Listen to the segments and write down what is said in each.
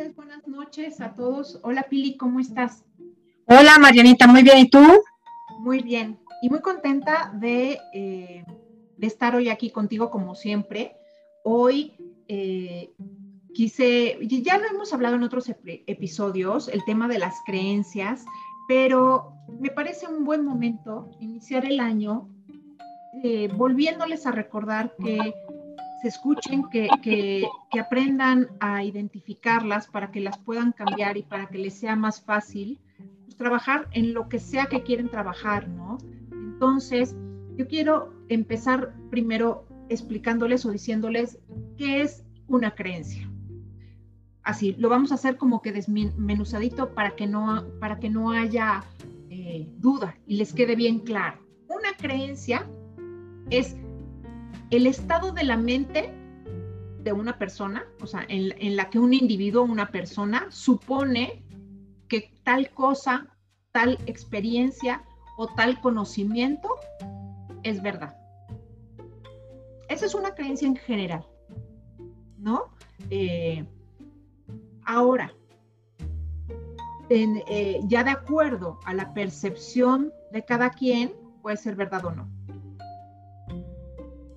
tardes, buenas noches a todos. Hola Pili, ¿cómo estás? Hola Marianita, muy bien, ¿y tú? Muy bien, y muy contenta de, eh, estar hoy aquí contigo como siempre. Hoy eh, quise, ya lo hemos hablado en otros episodios, el tema de las creencias, pero me parece un buen momento iniciar el año eh, volviéndoles a recordar que se escuchen, que, que, aprendan a identificarlas para que las puedan cambiar y para que les sea más fácil pues, trabajar en lo que sea que quieren trabajar, ¿no? Entonces, yo quiero empezar primero explicándoles o diciéndoles qué es una creencia. Así, lo vamos a hacer como que desmenuzadito para que no, para que no haya eh, duda y les quede bien claro. Una creencia es el estado de la mente de una persona, o sea, en, la que un individuo, una persona, supone que tal cosa, tal experiencia o tal conocimiento es verdad. Esa es una creencia en general, ¿no? Eh, ahora, eh, ya de acuerdo a la percepción de cada quien, puede ser verdad o no.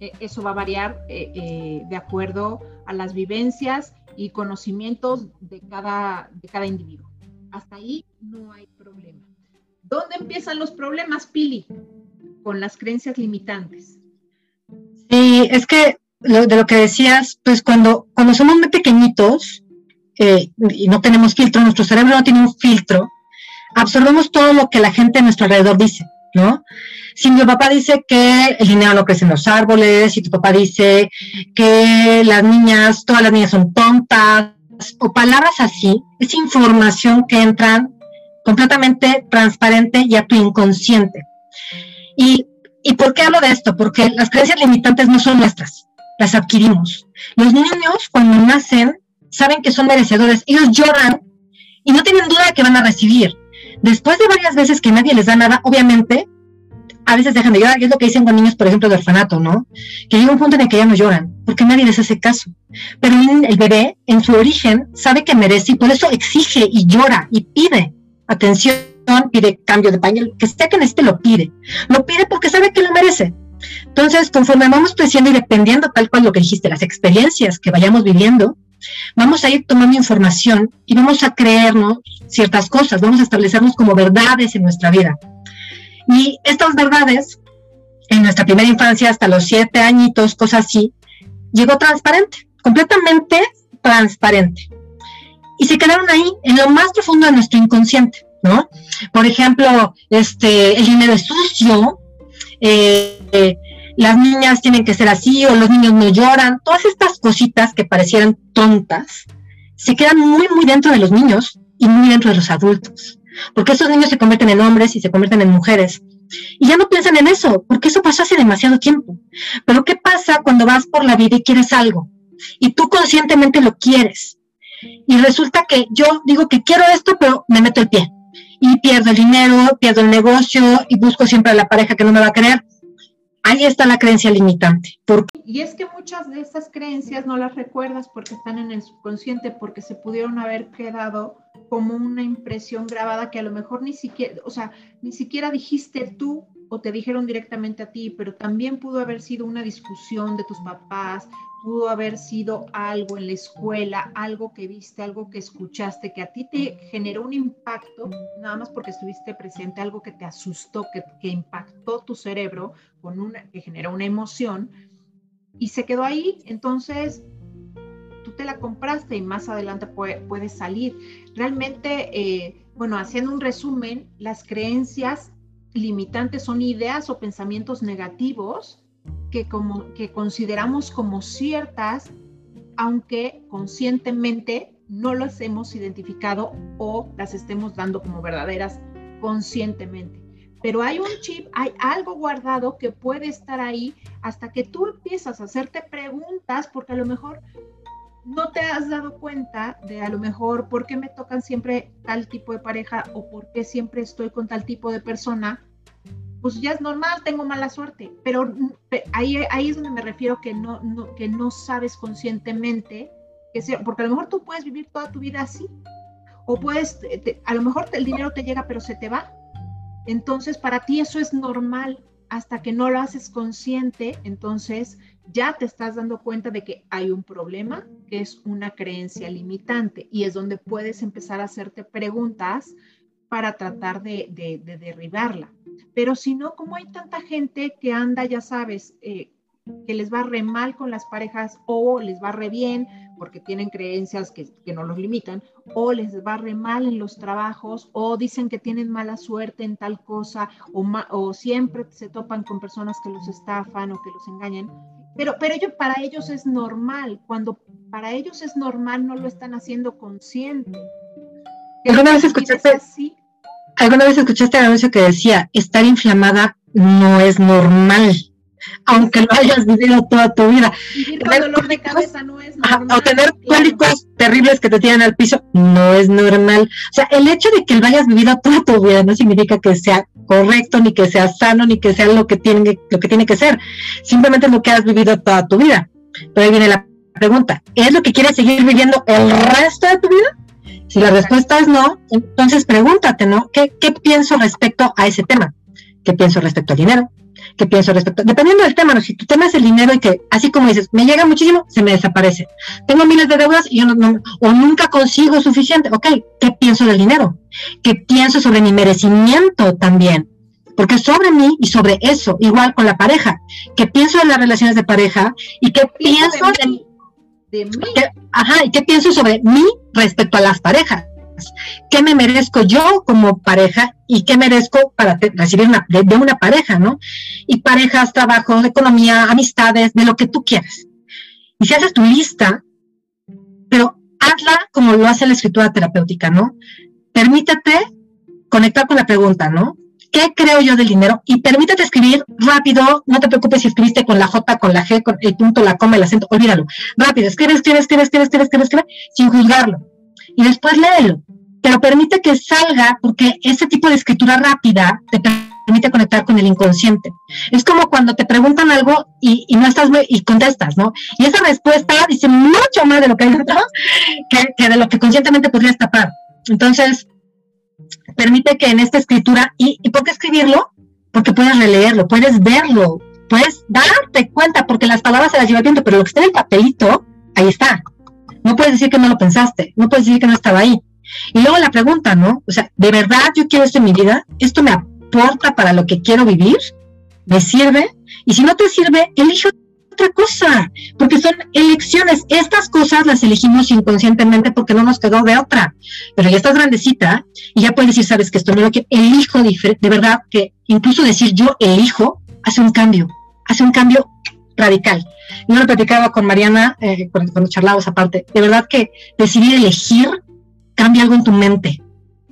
Eh, eso va a variar eh, eh, de acuerdo a las vivencias y conocimientos de cada, de cada individuo. Hasta ahí no hay problema. ¿Dónde empiezan los problemas, Pili? Con las creencias limitantes. Sí, es que lo, de lo que decías, pues cuando, cuando somos muy pequeñitos y no tenemos filtro, nuestro cerebro no tiene un filtro, absorbemos todo lo que la gente a nuestro alrededor dice. ¿No? Si mi papá dice que el dinero no crece en los árboles, si tu papá dice que las niñas, todas las niñas son tontas, o palabras así, es información que entran completamente transparente y a tu inconsciente. Y, ¿Y por qué hablo de esto? Porque las creencias limitantes no son nuestras, las adquirimos. Los niños cuando nacen saben que son merecedores, ellos lloran y no tienen duda de que van a recibir. Después de varias veces que nadie les da nada, obviamente, a veces dejan de llorar, y es lo que dicen con niños, por ejemplo, de orfanato, ¿no? Que llega un punto en el que ya no lloran, porque nadie les hace caso. Pero el bebé, en su origen, sabe que merece y por eso exige y llora y pide atención, pide cambio de pañal, que sea que necesite, lo pide. Lo pide porque sabe que lo merece. Entonces, conforme vamos creciendo y dependiendo tal cual lo que dijiste, las experiencias que vayamos viviendo, vamos a ir tomando información y vamos a creernos ciertas cosas, vamos a establecernos como verdades en nuestra vida. Y estas verdades, en nuestra primera infancia, hasta los siete añitos, cosas así, llegó transparente, completamente transparente. Y se quedaron ahí, en lo más profundo de nuestro inconsciente, ¿no? Por ejemplo, este, el dinero es sucio, eh, las niñas tienen que ser así o los niños no lloran, todas estas cositas que parecieran tontas, se quedan muy, muy dentro de los niños y muy dentro de los adultos, porque esos niños se convierten en hombres y se convierten en mujeres. Y ya no piensan en eso, porque eso pasó hace demasiado tiempo. Pero ¿qué pasa cuando vas por la vida y quieres algo? Y tú conscientemente lo quieres. Y resulta que yo digo que quiero esto, pero me meto el pie. Y pierdo el dinero, pierdo el negocio y busco siempre a la pareja que no me va a querer ahí está la creencia limitante. Y es que muchas de estas creencias no las recuerdas porque están en el subconsciente, porque se pudieron haber quedado como una impresión grabada que a lo mejor ni siquiera, o sea, ni siquiera dijiste tú o te dijeron directamente a ti, pero también pudo haber sido una discusión de tus papás, pudo haber sido algo en la escuela, algo que viste, algo que escuchaste, que a ti te generó un impacto, nada más porque estuviste presente, algo que te asustó, que, impactó tu cerebro, con una, que generó una emoción, y se quedó ahí. Entonces, la compraste y más adelante puede, puede salir. Realmente, eh, bueno, haciendo un resumen, las creencias limitantes son ideas o pensamientos negativos que, como, que consideramos como ciertas, aunque conscientemente no las hemos identificado o las estemos dando como verdaderas conscientemente. Pero hay un chip, hay algo guardado que puede estar ahí hasta que tú empiezas a hacerte preguntas, porque a lo mejor no te has dado cuenta de a lo mejor por qué me tocan siempre tal tipo de pareja o por qué siempre estoy con tal tipo de persona pues ya es normal, tengo mala suerte, pero ahí, ahí es donde me refiero que no, que no sabes conscientemente que sea, porque a lo mejor tú puedes vivir toda tu vida así, o puedes, a lo mejor el dinero te llega pero se te va. Entonces para ti eso es normal hasta que no lo haces consciente, entonces ya te estás dando cuenta de que hay un problema, que es una creencia limitante, y es donde puedes empezar a hacerte preguntas para tratar de, derribarla. Pero si no, como hay tanta gente que anda, ya sabes, eh, que les va re mal con las parejas o les va re bien porque tienen creencias que, no los limitan o les va re mal en los trabajos o dicen que tienen mala suerte en tal cosa o, o siempre se topan con personas que los estafan o que los engañan. Pero, pero ello, para ellos es normal. Cuando para ellos es normal, no lo están haciendo consciente. ¿Alguna vez escuchaste, ¿Alguna vez escuchaste el anuncio que decía, estar inflamada no es normal? Aunque lo hayas vivido toda tu vida. Vivir con dolor de cabeza no es normal. O tener cólicos terribles que te tiran al piso no es normal. O sea, el hecho de que lo hayas vivido toda tu vida no significa que sea correcto, ni que sea sano, ni que sea lo que tiene, lo que, tiene que ser. Simplemente es lo que has vivido toda tu vida. Pero ahí viene la pregunta, ¿es lo que quieres seguir viviendo el resto de tu vida? Si la respuesta es no, entonces pregúntate, ¿no? ¿Qué, qué pienso respecto a ese tema? ¿Qué pienso respecto al dinero? ¿Qué pienso respecto? Dependiendo del tema, ¿no? si tu tema es el dinero y que, así como dices, me llega muchísimo, se me desaparece. Tengo miles de deudas y yo no, o nunca consigo suficiente. Ok, ¿qué pienso del dinero? ¿Qué pienso sobre mi merecimiento también? Porque sobre mí y sobre eso, igual con la pareja. ¿Qué pienso de las relaciones de pareja? ¿Y qué pienso de, mí? ajá, ¿y qué pienso sobre mí respecto a las parejas? ¿Qué me merezco yo como pareja y qué merezco para recibir de, una pareja, ¿no? Y parejas, trabajo, economía, amistades, de lo que tú quieras. Y si haces tu lista, pero hazla como lo hace la escritura terapéutica, ¿no? Permítete conectar con la pregunta, ¿no? ¿Qué creo yo del dinero? Y permítete escribir rápido, no te preocupes si escribiste con la J, con la G, con el punto, la coma, el acento, olvídalo. Rápido, escribe, escribe, escribe, escribe, escribe, escribe, escribe, sin juzgarlo. Y después léelo pero permite que salga porque ese tipo de escritura rápida te permite conectar con el inconsciente. Es como cuando te preguntan algo y, no estás y contestas, ¿no? Y esa respuesta dice mucho más de lo que hay dentro que, de lo que conscientemente podrías tapar. Entonces, permite que en esta escritura, ¿y, ¿y por qué escribirlo? Porque puedes releerlo, puedes verlo, puedes darte cuenta, porque las palabras se las lleva el viento, pero lo que está en el papelito, ahí está. No puedes decir que no lo pensaste, no puedes decir que no estaba ahí. Y luego la pregunta, ¿no? O sea, ¿de verdad yo quiero esto en mi vida? ¿Esto me aporta para lo que quiero vivir? ¿Me sirve? Y si no te sirve, elige otra cosa, porque son elecciones. Estas cosas las elegimos inconscientemente porque no nos quedó de otra. Pero ya estás grandecita y ya puedes decir, sabes que esto no lo quiero, elijo. De verdad que incluso decir yo elijo hace un cambio, hace un cambio radical. Yo lo platicaba con Mariana eh, cuando, charlábamos aparte. De verdad que decidir elegir cambia algo en tu mente.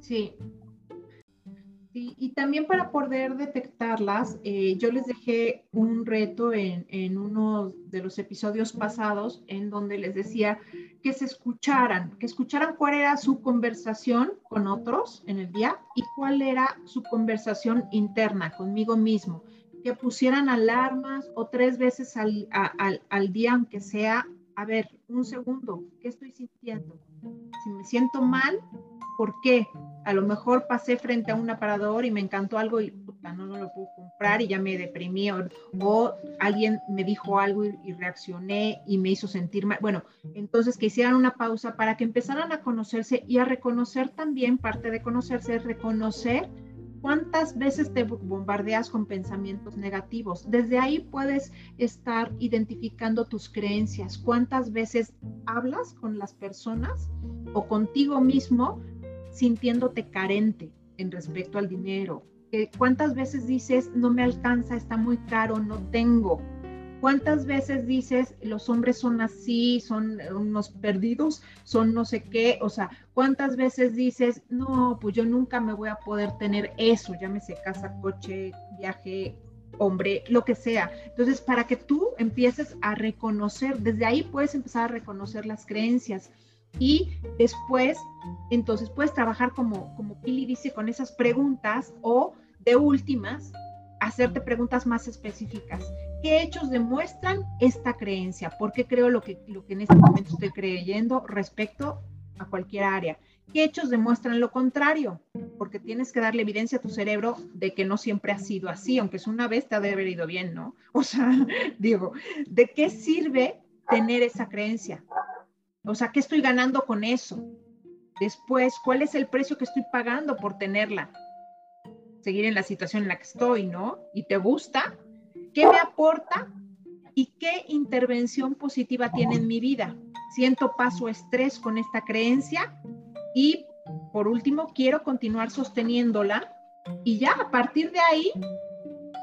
Sí. y también para poder detectarlas, eh, yo les dejé un reto en, uno de los episodios pasados en donde les decía que se escucharan, que escucharan cuál era su conversación con otros en el día y cuál era su conversación interna conmigo mismo, que pusieran alarmas o tres veces al, al, al día, aunque sea, a ver, un segundo, ¿qué estoy sintiendo? Si me siento mal, ¿por qué? A lo mejor pasé frente a un aparador y me encantó algo y puta, no, lo puedo comprar y ya me deprimí. O, alguien me dijo algo y, reaccioné y me hizo sentir mal. Bueno, entonces que hicieran una pausa para que empezaran a conocerse y a reconocer también, parte de conocerse es reconocer ¿Cuántas veces te bombardeas con pensamientos negativos? Desde ahí puedes estar identificando tus creencias. ¿Cuántas veces hablas con las personas o contigo mismo sintiéndote carente en respecto al dinero? ¿Cuántas veces dices, no me alcanza, está muy caro, no tengo? ¿Cuántas veces dices los hombres son así, son unos perdidos, son no sé qué? O sea, ¿cuántas veces dices, no, pues yo nunca me voy a poder tener eso, llámese casa, coche, viaje, hombre, lo que sea. Entonces, para que tú empieces a reconocer, desde ahí puedes empezar a reconocer las creencias y después, entonces puedes trabajar como, como Pili dice, con esas preguntas o de últimas, hacerte preguntas más específicas. ¿Qué hechos demuestran esta creencia? ¿Por qué creo lo que, lo que en este momento estoy creyendo respecto a cualquier área? ¿Qué hechos demuestran lo contrario? Porque tienes que darle evidencia a tu cerebro de que no siempre ha sido así, aunque es una vez te ha de haber ido bien, ¿no? O sea, digo, ¿de qué sirve tener esa creencia? O sea, ¿qué estoy ganando con eso? Después, ¿cuál es el precio que estoy pagando por tenerla? Seguir en la situación en la que estoy, ¿no? ¿Y te gusta? ¿Qué me aporta? ¿Y qué intervención positiva tiene en mi vida? ¿Siento paso estrés con esta creencia? Y por último, quiero continuar sosteniéndola y ya a partir de ahí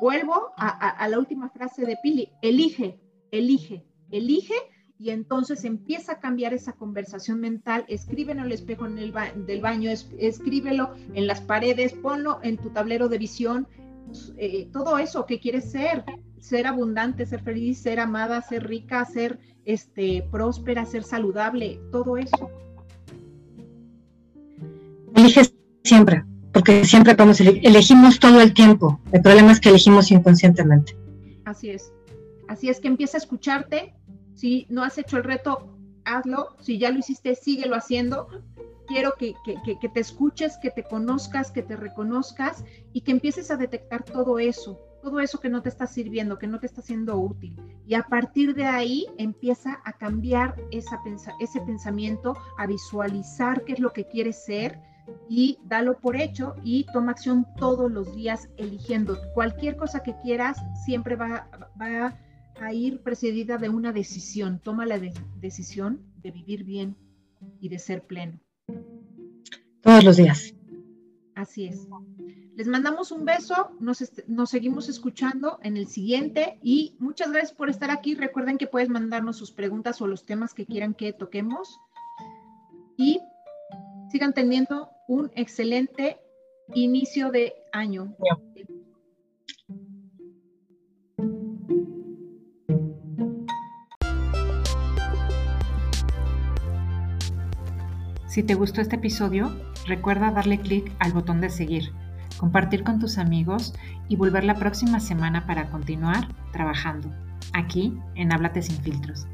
vuelvo a, la última frase de Pili, elige, elige, elige y entonces empieza a cambiar esa conversación mental, escríbelo en el espejo del baño, escríbelo en las paredes, ponlo en tu tablero de visión, eh, todo eso que quieres ser, ser abundante, ser feliz, ser amada, ser rica, ser este, próspera, ser saludable, todo eso eliges siempre, porque siempre podemos elegimos todo el tiempo. El problema es que elegimos inconscientemente. Así es. Así es que empieza a escucharte. Si no has hecho el reto, hazlo. Si ya lo hiciste, síguelo haciendo. Quiero que, te escuches, que te conozcas, que te reconozcas y que empieces a detectar todo eso, todo eso que no te está sirviendo, que no te está siendo útil. Y a partir de ahí empieza a cambiar ese pensamiento, a visualizar qué es lo que quieres ser, y dalo por hecho y toma acción todos los días eligiendo. Cualquier cosa que quieras siempre va a ir precedida de una decisión. Toma la decisión de vivir bien y de ser pleno. Todos los días. Así es. Les mandamos un beso, nos, nos, seguimos escuchando en el siguiente y muchas gracias por estar aquí. Recuerden que puedes mandarnos sus preguntas o los temas que quieran que toquemos. Y sigan teniendo un excelente inicio de año. Si te gustó este episodio, recuerda darle clic al botón de seguir, compartir con tus amigos y volver la próxima semana para continuar trabajando aquí en Háblate sin filtros.